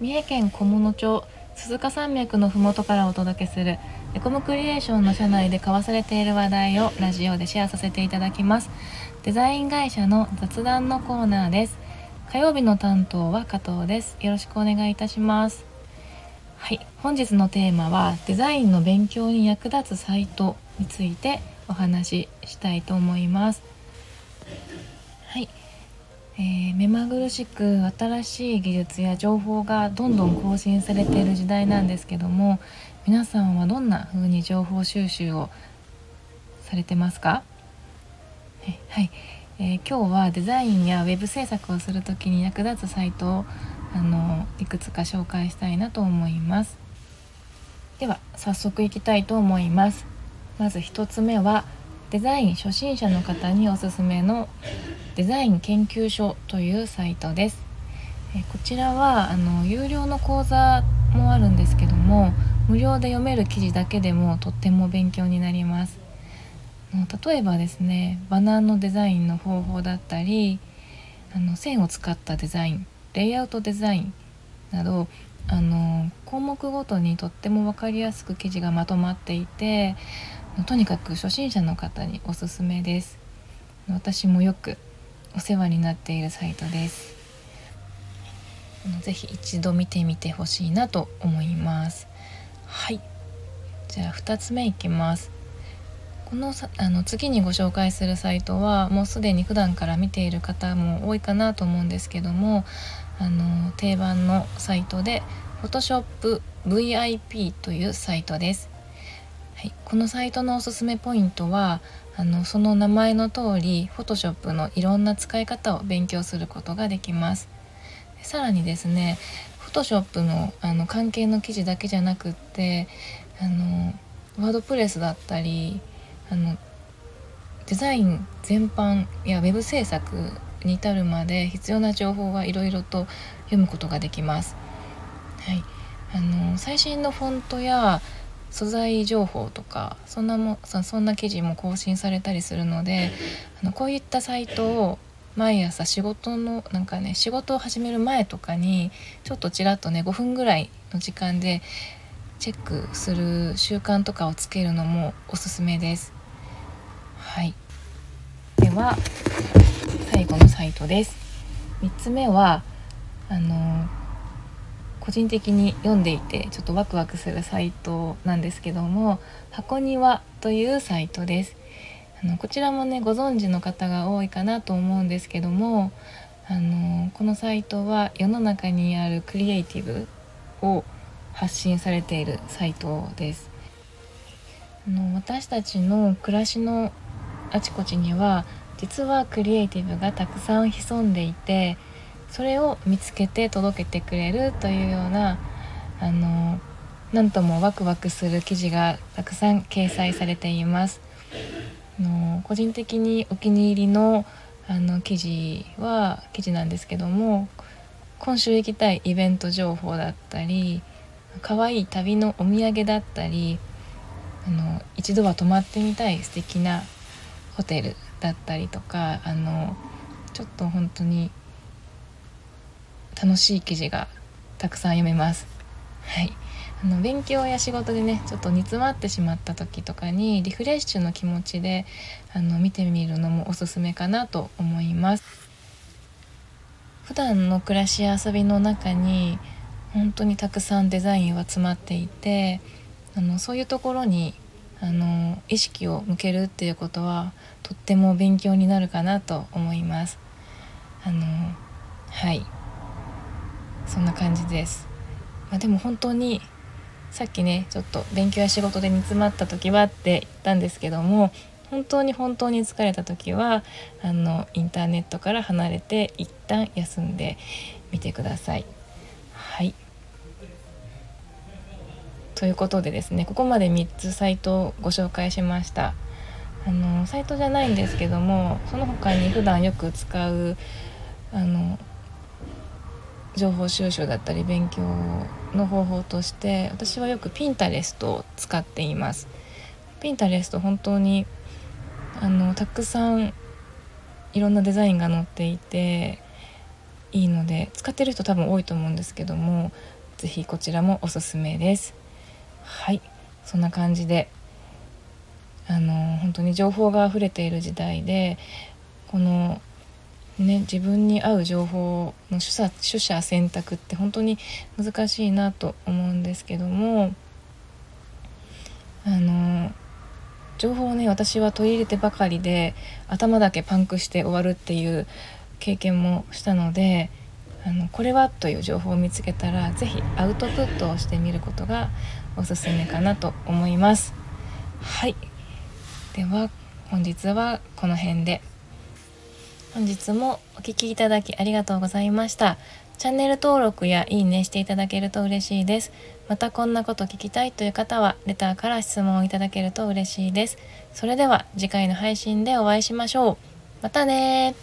三重県菰野町鈴鹿山脈の麓からお届けするエコムクリエーションの社内で交わされている話題をラジオでシェアさせていただきます。デザイン会社の雑談のコーナーです。火曜日の担当は加藤です。よろしくお願いいたします。はい。本日のテーマはデザインの勉強に役立つサイトについてお話ししたいと思います。えー、目まぐるしく新しい技術や情報がどんどん更新されている時代なんですけども皆さんはどんな風に情報収集をされてますか？はい、えー、今日はデザインやウェブ制作をする時に役立つサイトをあのいくつか紹介したいなと思います。では早速いきたいと思います。まず1つ目はデザイン初心者の方におすすめのデザイン研究所というサイトです。えこちらはあの有料の講座もあるんですけども無料で読める記事だけでもとっても勉強になります。例えばですねバナーのデザインの方法だったりあの線を使ったデザインレイアウトデザインなどあの項目ごとにとっても分かりやすく記事がまとまっていてとにかく初心者の方におすすめです。私もよくお世話になっているサイトです。ぜひ一度見てみてほしいなと思います。はい。じゃあ2つ目いきます。このさあの次にご紹介するサイトはもうすでに普段から見ている方も多いかなと思うんですけどもあの定番のサイトで Photoshop VIP というサイトです、はい、このサイトのおすすめポイントはあのその名前の通り Photoshop のいろんな使い方を勉強することができます。さらにですね Photoshop のあの関係の記事だけじゃなくってあのワードプレスだったりあのデザイン全般や web 制作に至るまで必要な情報はいろいろと読むことができます。はい、あの最新のフォントや素材情報とかそんなもそんな記事も更新されたりするのであのこういったサイトを毎朝仕事のなんかね仕事を始める前とかにちょっとちらっとね5分ぐらいの時間でチェックする習慣とかをつけるのもおすすめです。はい。では最後のサイトです。3つ目はあの個人的に読んでいてちょっとワクワクするサイトなんですけども箱庭というサイトです。あのこちらもねご存知の方が多いかなと思うんですけどもあのこのサイトは世の中にあるクリエイティブを発信されているサイトです。あの私たちの暮らしのあちこちには実はクリエイティブがたくさん潜んでいてそれを見つけて届けてくれるというようなあのなんともワクワクする記事がたくさん掲載されています。あの個人的にお気に入りのあの記事は記事なんですけども今週行きたいイベント情報だったり可愛い旅のお土産だったりあの一度は泊まってみたい素敵なホテルだったりとかあのちょっと本当に楽しい記事がたくさん読めます。はい、あの勉強や仕事でねちょっと煮詰まってしまった時とかにリフレッシュの気持ちであの見てみるのもおすすめかなと思います。普段の暮らしや遊びの中に本当にたくさんデザインは詰まっていてあのそういうところにあの意識を向けるっていうことはとっても勉強になるかなと思います。あのはいそんな感じです、まあ、でも本当にさっきねちょっと勉強や仕事で煮詰まった時はって言ったんですけども本当に本当に疲れた時はあのインターネットから離れて一旦休んでみてください。はいということでですねここまで3つサイトをご紹介しました。あのサイトじゃないんですけどもその他に普段よく使うあの情報収集だったり勉強の方法として私はよくピンタレストを使っていますピンタレスト本当にあのたくさんいろんなデザインが載っていていいので使ってる人多分多いと思うんですけども是非こちらもおすすめですはい。そんな感じであの本当に情報が溢れている時代でこのね自分に合う情報の取捨取捨選択って本当に難しいなと思うんですけどもあの情報をね私は取り入れてばかりで頭だけパンクして終わるっていう経験もしたのであのこれはという情報を見つけたら是非アウトプットをしてみることがおすすめかなと思います。はい。では本日はこの辺で。本日もお聴きいただきありがとうございました。チャンネル登録やいいねしていただけると嬉しいです。またこんなこと聞きたいという方はレターから質問をいただけると嬉しいです。それでは次回の配信でお会いしましょう。またね